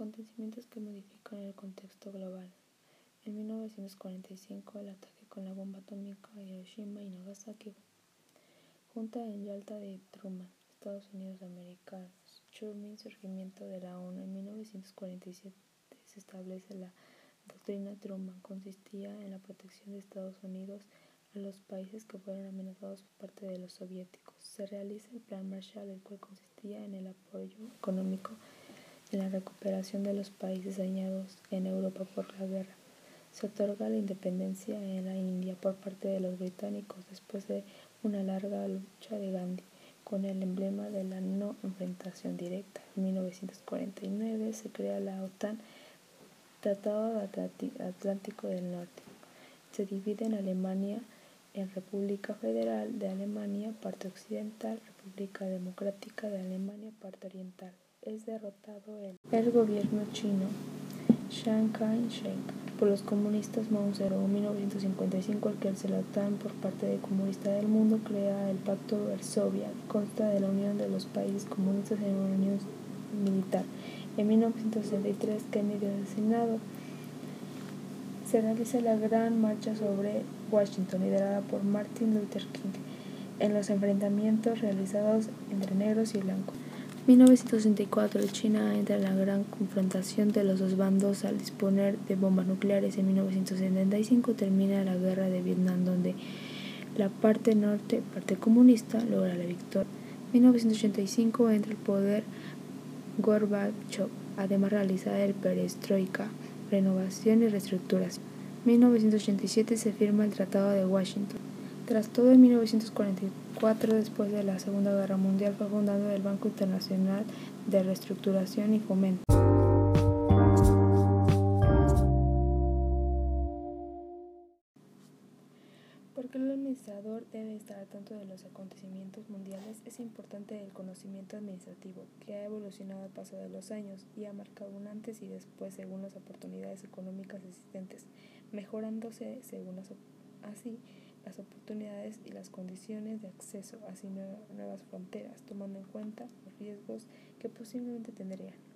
Acontecimientos que modifican el contexto global. En 1945, el ataque con la bomba atómica a Hiroshima y Nagasaki. Junta en Yalta de Truman, Estados Unidos americanos. Truman, surgimiento de la ONU. En 1947 se establece la doctrina Truman. Consistía en la protección de Estados Unidos a los países que fueron amenazados por parte de los soviéticos. Se realiza el Plan Marshall, el cual consistía en el apoyo económico en la recuperación de los países dañados en Europa por la guerra. Se otorga la independencia en la India por parte de los británicos después de una larga lucha de Gandhi con el emblema de la no enfrentación directa. En 1949 se crea la OTAN, Tratado Atlántico del Norte. Se divide en Alemania en República Federal de Alemania, parte occidental, República Democrática de Alemania, parte oriental. Es derrotado el, el gobierno chino Chiang Kai-shek por los comunistas Mao Zedong en 1955, al que la OTAN por parte de comunista del mundo crea el Pacto Varsovia, consta de la unión de los países comunistas en una unión militar. En 1963, Kennedy designado se realiza la Gran Marcha sobre Washington, liderada por Martin Luther King, en los enfrentamientos realizados entre negros y blancos. 1964, China entra en la gran confrontación de los dos bandos al disponer de bombas nucleares. En 1975 termina la guerra de Vietnam, donde la parte norte, parte comunista, logra la victoria. 1985 entra el poder Gorbachev, además realiza el perestroika renovación y reestructuración. 1987 se firma el Tratado de Washington. Tras todo, en 1944, después de la Segunda Guerra Mundial, fue fundado el Banco Internacional de Reestructuración y Fomento. Porque el administrador debe estar al tanto de los acontecimientos mundiales, es importante el conocimiento administrativo, que ha evolucionado al paso de los años y ha marcado un antes y después según las oportunidades económicas existentes, mejorándose según las, así las oportunidades y las condiciones de acceso, así nuevas fronteras, tomando en cuenta los riesgos que posiblemente tendrían.